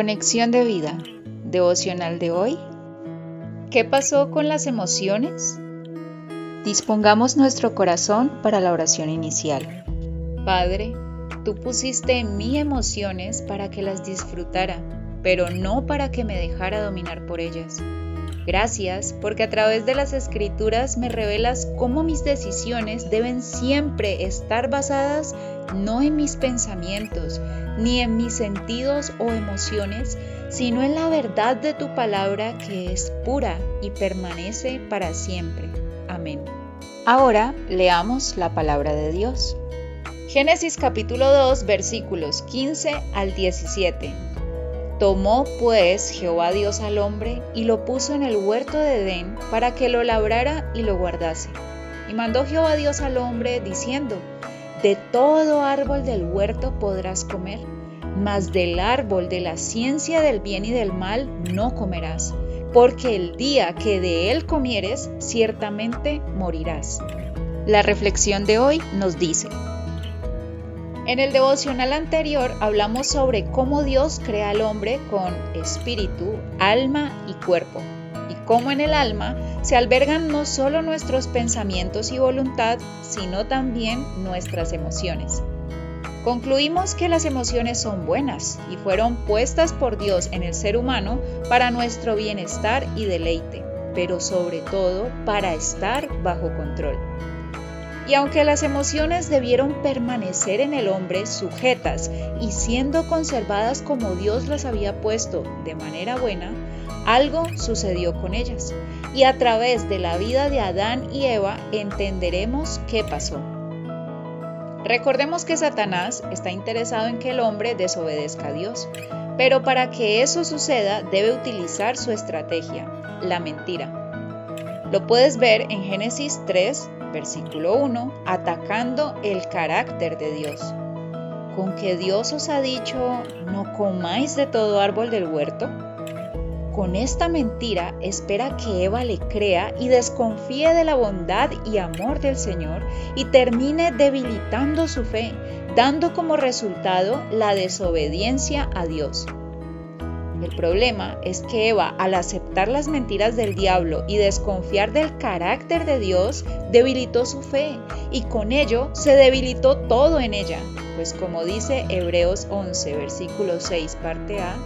Conexión de vida, devocional de hoy. ¿Qué pasó con las emociones? Dispongamos nuestro corazón para la oración inicial. Padre, tú pusiste en mí emociones para que las disfrutara, pero no para que me dejara dominar por ellas. Gracias porque a través de las escrituras me revelas cómo mis decisiones deben siempre estar basadas no en mis pensamientos, ni en mis sentidos o emociones, sino en la verdad de tu palabra que es pura y permanece para siempre. Amén. Ahora leamos la palabra de Dios. Génesis capítulo 2 versículos 15 al 17. Tomó pues Jehová Dios al hombre y lo puso en el huerto de Edén para que lo labrara y lo guardase. Y mandó Jehová Dios al hombre diciendo, De todo árbol del huerto podrás comer, mas del árbol de la ciencia del bien y del mal no comerás, porque el día que de él comieres, ciertamente morirás. La reflexión de hoy nos dice, en el devocional anterior hablamos sobre cómo Dios crea al hombre con espíritu, alma y cuerpo, y cómo en el alma se albergan no solo nuestros pensamientos y voluntad, sino también nuestras emociones. Concluimos que las emociones son buenas y fueron puestas por Dios en el ser humano para nuestro bienestar y deleite, pero sobre todo para estar bajo control. Y aunque las emociones debieron permanecer en el hombre sujetas y siendo conservadas como Dios las había puesto de manera buena, algo sucedió con ellas. Y a través de la vida de Adán y Eva entenderemos qué pasó. Recordemos que Satanás está interesado en que el hombre desobedezca a Dios, pero para que eso suceda debe utilizar su estrategia, la mentira. Lo puedes ver en Génesis 3, versículo 1, atacando el carácter de Dios. ¿Con que Dios os ha dicho, no comáis de todo árbol del huerto? Con esta mentira espera que Eva le crea y desconfíe de la bondad y amor del Señor y termine debilitando su fe, dando como resultado la desobediencia a Dios. El problema es que Eva, al aceptar las mentiras del diablo y desconfiar del carácter de Dios, debilitó su fe y con ello se debilitó todo en ella. Pues como dice Hebreos 11, versículo 6, parte A,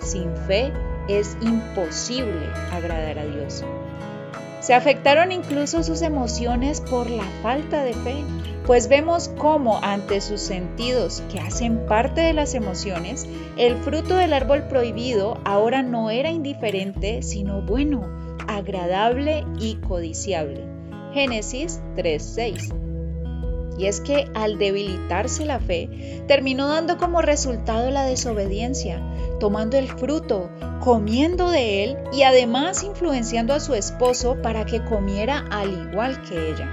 sin fe es imposible agradar a Dios. Se afectaron incluso sus emociones por la falta de fe, pues vemos cómo ante sus sentidos, que hacen parte de las emociones, el fruto del árbol prohibido ahora no era indiferente, sino bueno, agradable y codiciable. Génesis 3:6. Y es que al debilitarse la fe, terminó dando como resultado la desobediencia, tomando el fruto, comiendo de él y además influenciando a su esposo para que comiera al igual que ella.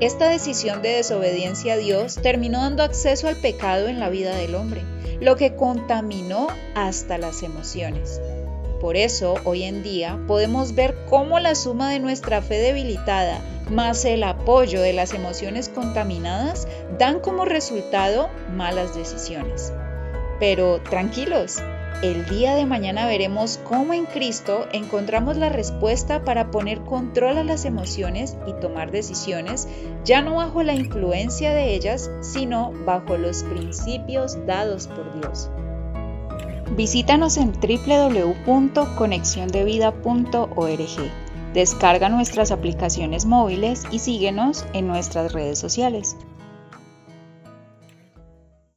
Esta decisión de desobediencia a Dios terminó dando acceso al pecado en la vida del hombre, lo que contaminó hasta las emociones. Por eso, hoy en día, podemos ver cómo la suma de nuestra fe debilitada más el apoyo de las emociones contaminadas dan como resultado malas decisiones. Pero tranquilos, el día de mañana veremos cómo en Cristo encontramos la respuesta para poner control a las emociones y tomar decisiones, ya no bajo la influencia de ellas, sino bajo los principios dados por Dios. Visítanos en www.conexiondevida.org. Descarga nuestras aplicaciones móviles y síguenos en nuestras redes sociales.